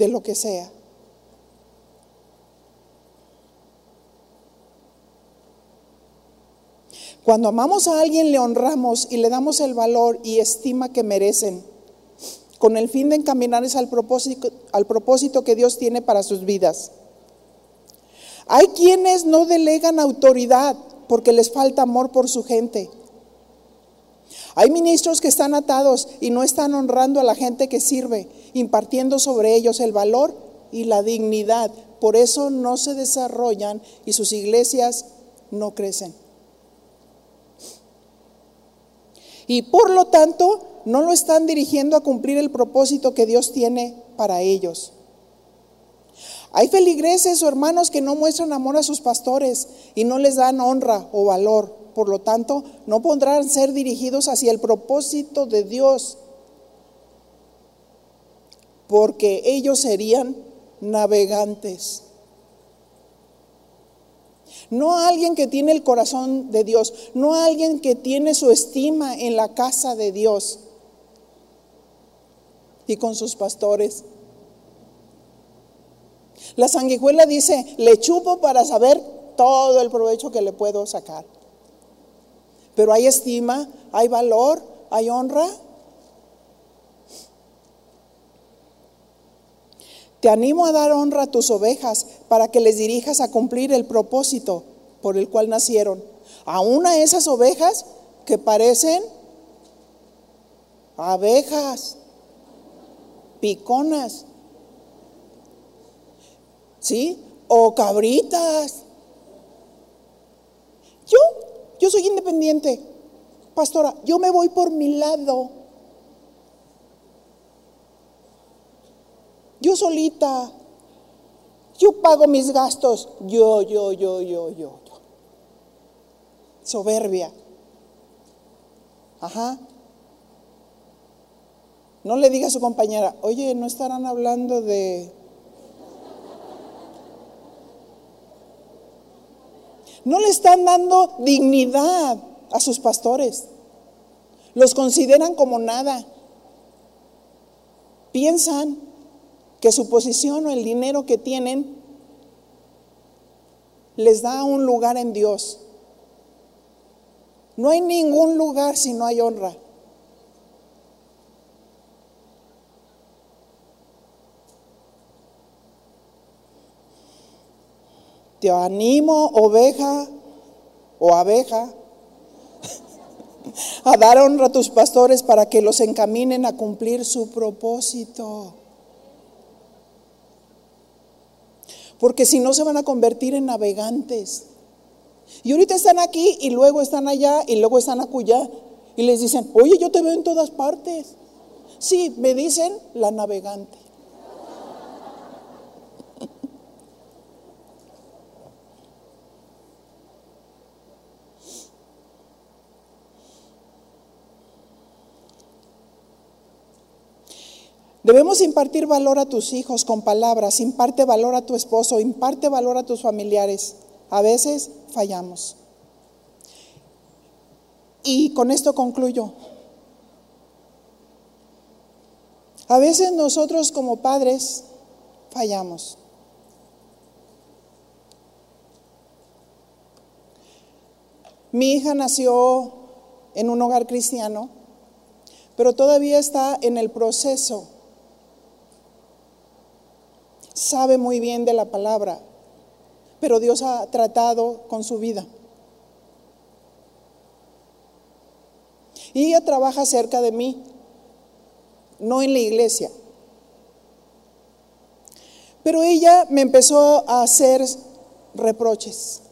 Speaker 1: de lo que sea. Cuando amamos a alguien, le honramos y le damos el valor y estima que merecen, con el fin de encaminarles al propósito, al propósito que Dios tiene para sus vidas. Hay quienes no delegan autoridad porque les falta amor por su gente. Hay ministros que están atados y no están honrando a la gente que sirve impartiendo sobre ellos el valor y la dignidad. Por eso no se desarrollan y sus iglesias no crecen. Y por lo tanto, no lo están dirigiendo a cumplir el propósito que Dios tiene para ellos. Hay feligreses o hermanos que no muestran amor a sus pastores y no les dan honra o valor. Por lo tanto, no podrán ser dirigidos hacia el propósito de Dios, porque ellos serían navegantes. No alguien que tiene el corazón de Dios, no alguien que tiene su estima en la casa de Dios y con sus pastores. La sanguijuela dice, le chupo para saber todo el provecho que le puedo sacar. Pero hay estima, hay valor, hay honra. Te animo a dar honra a tus ovejas para que les dirijas a cumplir el propósito por el cual nacieron. Aún a esas ovejas que parecen abejas, piconas, ¿sí? O cabritas. Yo, yo soy independiente, pastora, yo me voy por mi lado. Yo solita. Yo pago mis gastos. Yo, yo, yo, yo, yo, yo. Soberbia. Ajá. No le diga a su compañera, oye, ¿no estarán hablando de... No le están dando dignidad a sus pastores. Los consideran como nada. Piensan que su posición o el dinero que tienen les da un lugar en Dios. No hay ningún lugar si no hay honra. Te animo, oveja o abeja, a dar honra a tus pastores para que los encaminen a cumplir su propósito. Porque si no se van a convertir en navegantes. Y ahorita están aquí y luego están allá y luego están acullá y les dicen, oye, yo te veo en todas partes. Sí, me dicen la navegante. Debemos impartir valor a tus hijos con palabras, imparte valor a tu esposo, imparte valor a tus familiares. A veces fallamos. Y con esto concluyo. A veces nosotros como padres fallamos. Mi hija nació en un hogar cristiano, pero todavía está en el proceso sabe muy bien de la palabra, pero Dios ha tratado con su vida. Y ella trabaja cerca de mí, no en la iglesia. Pero ella me empezó a hacer reproches.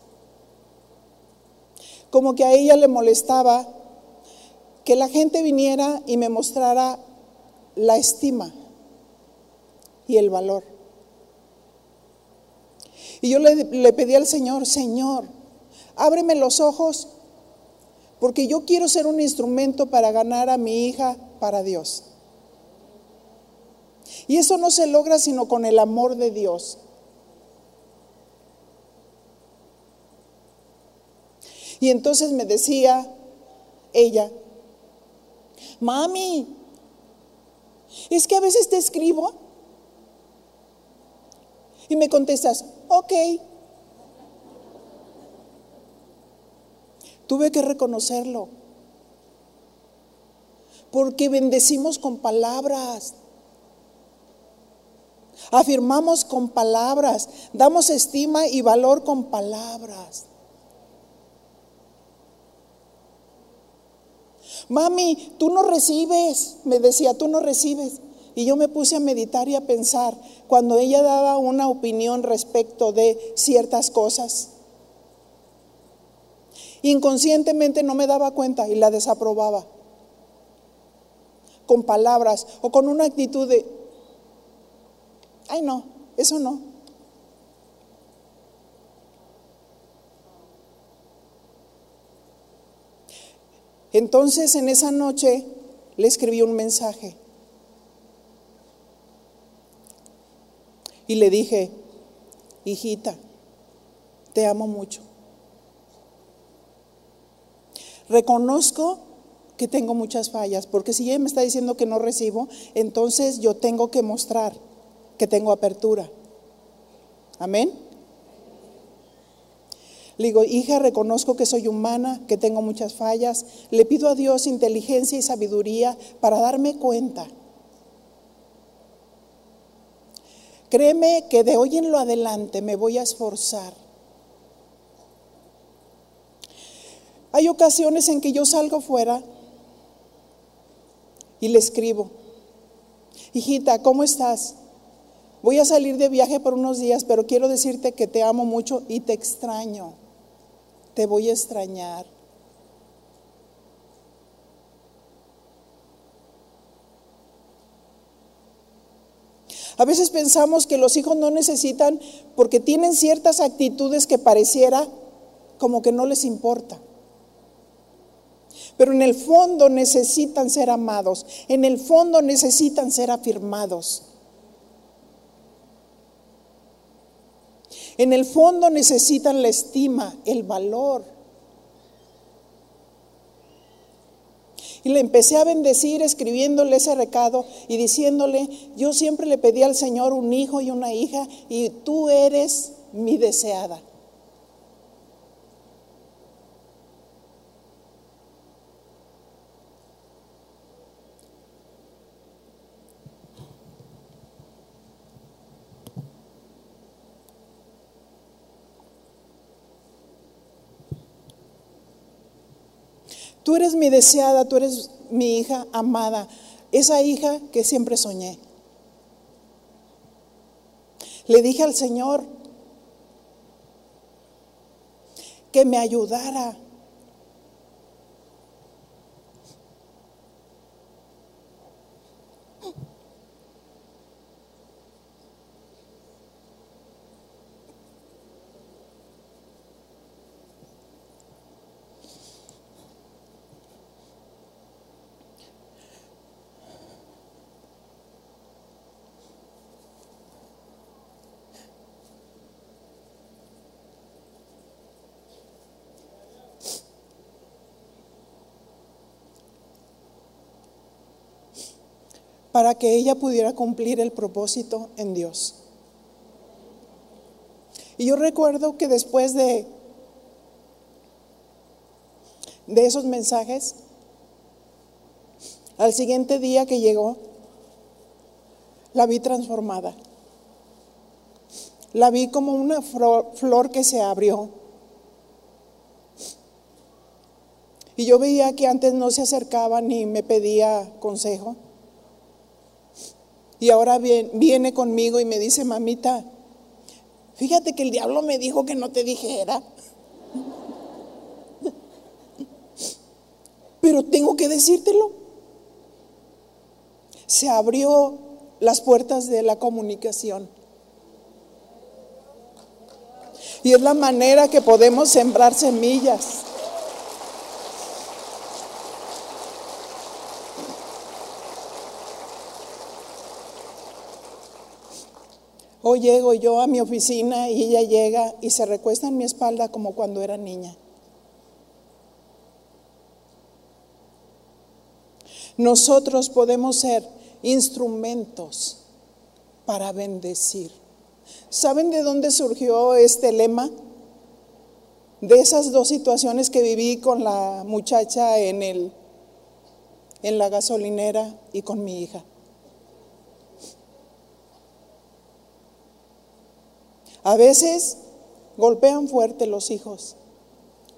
Speaker 1: Como que a ella le molestaba que la gente viniera y me mostrara la estima y el valor. Y yo le, pedí al Señor, Señor, ábreme los ojos, porque yo quiero ser un instrumento para ganar a mi hija para Dios. Y eso no se logra sino con el amor de Dios. Y entonces me decía ella, mami, es que a veces te escribo y me contestas, ok. Tuve que reconocerlo. Porque bendecimos con palabras. Afirmamos con palabras. Damos estima y valor con palabras. Mami, tú no recibes, me decía, tú no recibes. Y yo me puse a meditar y a pensar cuando ella daba una opinión respecto de ciertas cosas. Inconscientemente no me daba cuenta y la desaprobaba. Con palabras o con una actitud de, ay no, eso no. Entonces en esa noche le escribí un mensaje y le dije, hijita, te amo mucho. Reconozco que tengo muchas fallas, porque si ella me está diciendo que no recibo, entonces yo tengo que mostrar que tengo apertura. Amén. Le digo, hija, reconozco que soy humana, que tengo muchas fallas. Le pido a Dios inteligencia y sabiduría para darme cuenta. Créeme que de hoy en lo adelante me voy a esforzar. Hay ocasiones en que yo salgo fuera y le escribo, hijita, ¿cómo estás? Voy a salir de viaje por unos días, pero quiero decirte que te amo mucho y te extraño te voy a extrañar. A veces pensamos que los hijos no necesitan porque tienen ciertas actitudes que pareciera como que no les importa. Pero en el fondo necesitan ser amados, en el fondo necesitan ser afirmados. En el fondo necesitan la estima, el valor. Y le empecé a bendecir escribiéndole ese recado y diciéndole, yo siempre le pedí al Señor un hijo y una hija y tú eres mi deseada. Tú eres mi deseada, tú eres mi hija amada, esa hija que siempre soñé. Le dije al Señor que me ayudara para que ella pudiera cumplir el propósito en Dios. Y yo recuerdo que después de, de esos mensajes, al siguiente día que llegó, la vi transformada. La vi como una flor que se abrió. Y yo veía que antes no se acercaba ni me pedía consejo. Y ahora viene conmigo y me dice, mamita, fíjate que el diablo me dijo que no te dijera. Pero tengo que decírtelo. Se abrió las puertas de la comunicación. Y es la manera que podemos sembrar semillas. Hoy llego yo a mi oficina y ella llega y se recuesta en mi espalda como cuando era niña. Nosotros podemos ser instrumentos para bendecir. ¿Saben de dónde surgió este lema? de esas dos situaciones que viví con la muchacha en, el, en la gasolinera y con mi hija. A veces golpean fuerte los hijos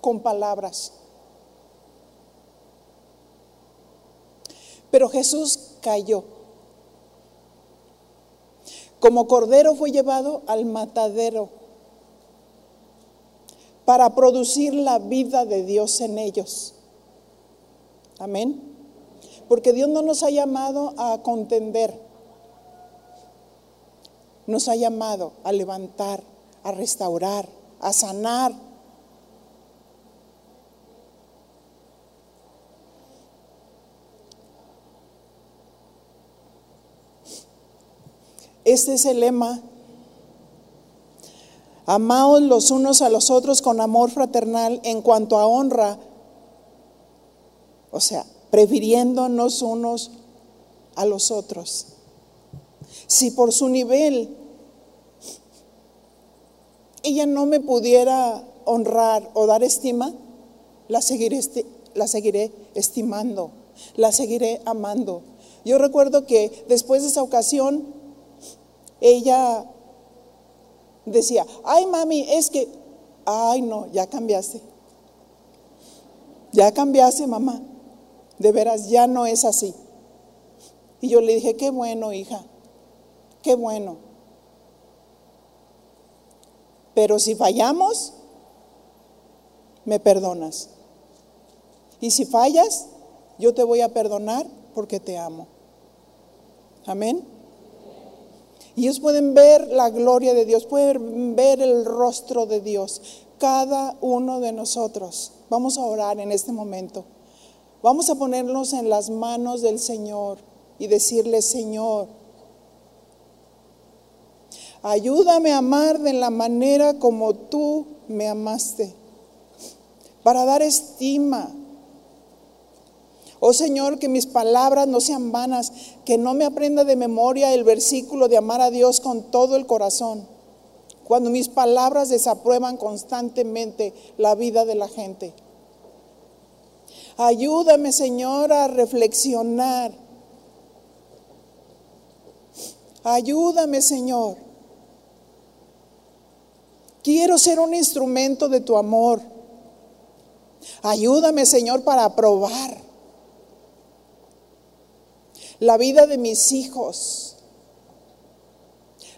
Speaker 1: con palabras. Pero Jesús cayó. Como cordero fue llevado al matadero para producir la vida de Dios en ellos. Amén. Porque Dios no nos ha llamado a contender, nos ha llamado a levantar, a restaurar, a sanar. Este es el lema. Amaos los unos a los otros con amor fraternal en cuanto a honra. O sea, prefiriéndonos unos a los otros. Si por su nivel ella no me pudiera honrar o dar estima, la seguiré, la seguiré estimando, la seguiré amando. Yo recuerdo que después de esa ocasión, ella decía, ay mami, es que, ay no, ya cambiaste. Ya cambiaste, mamá. De veras, ya no es así. Y yo le dije, qué bueno, hija, qué bueno. Pero si fallamos, me perdonas. Y si fallas, yo te voy a perdonar porque te amo. Amén. Y ellos pueden ver la gloria de Dios, pueden ver el rostro de Dios. Cada uno de nosotros. Vamos a orar en este momento. Vamos a ponernos en las manos del Señor y decirle, Señor, Ayúdame a amar de la manera como tú me amaste, para dar estima. Oh Señor, que mis palabras no sean vanas, que no me aprenda de memoria el versículo de amar a Dios con todo el corazón, cuando mis palabras desaprueban constantemente la vida de la gente. Ayúdame, Señor, a reflexionar. Ayúdame, Señor Quiero ser un instrumento de tu amor. Ayúdame, Señor, para aprobar la vida de mis hijos,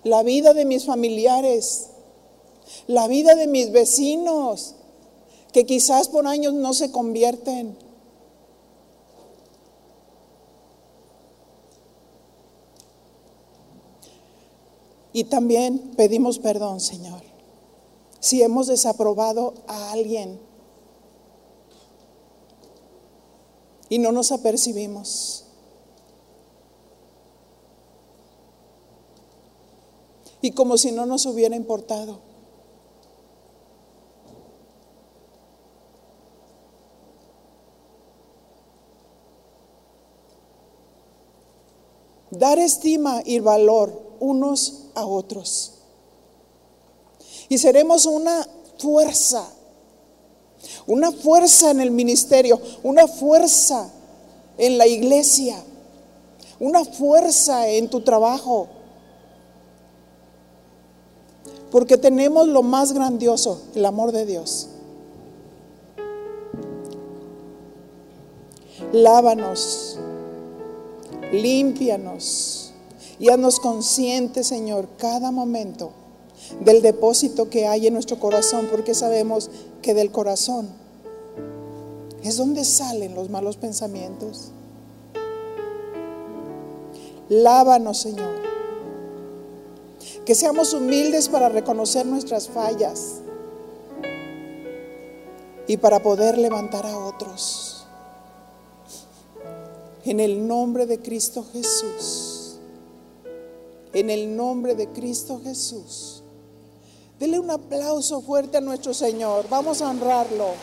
Speaker 1: la vida de mis familiares, la vida de mis vecinos, que quizás por años no se convierten. Y también pedimos perdón, Señor si hemos desaprobado a alguien y no nos apercibimos. Y como si no nos hubiera importado. Dar estima y valor unos a otros y seremos una fuerza, una fuerza en el ministerio, una fuerza en la iglesia, una fuerza en tu trabajo. Porque tenemos lo más grandioso, el amor de Dios. Lávanos, límpianos y haznos conscientes, Señor, cada momento del depósito que hay en nuestro corazón, porque sabemos que del corazón es donde salen los malos pensamientos. Lávanos, Señor. Que seamos humildes para reconocer nuestras fallas y para poder levantar a otros. En el nombre de Cristo Jesús. En el nombre de Cristo Jesús. Dele un aplauso fuerte a nuestro Señor. Vamos a honrarlo.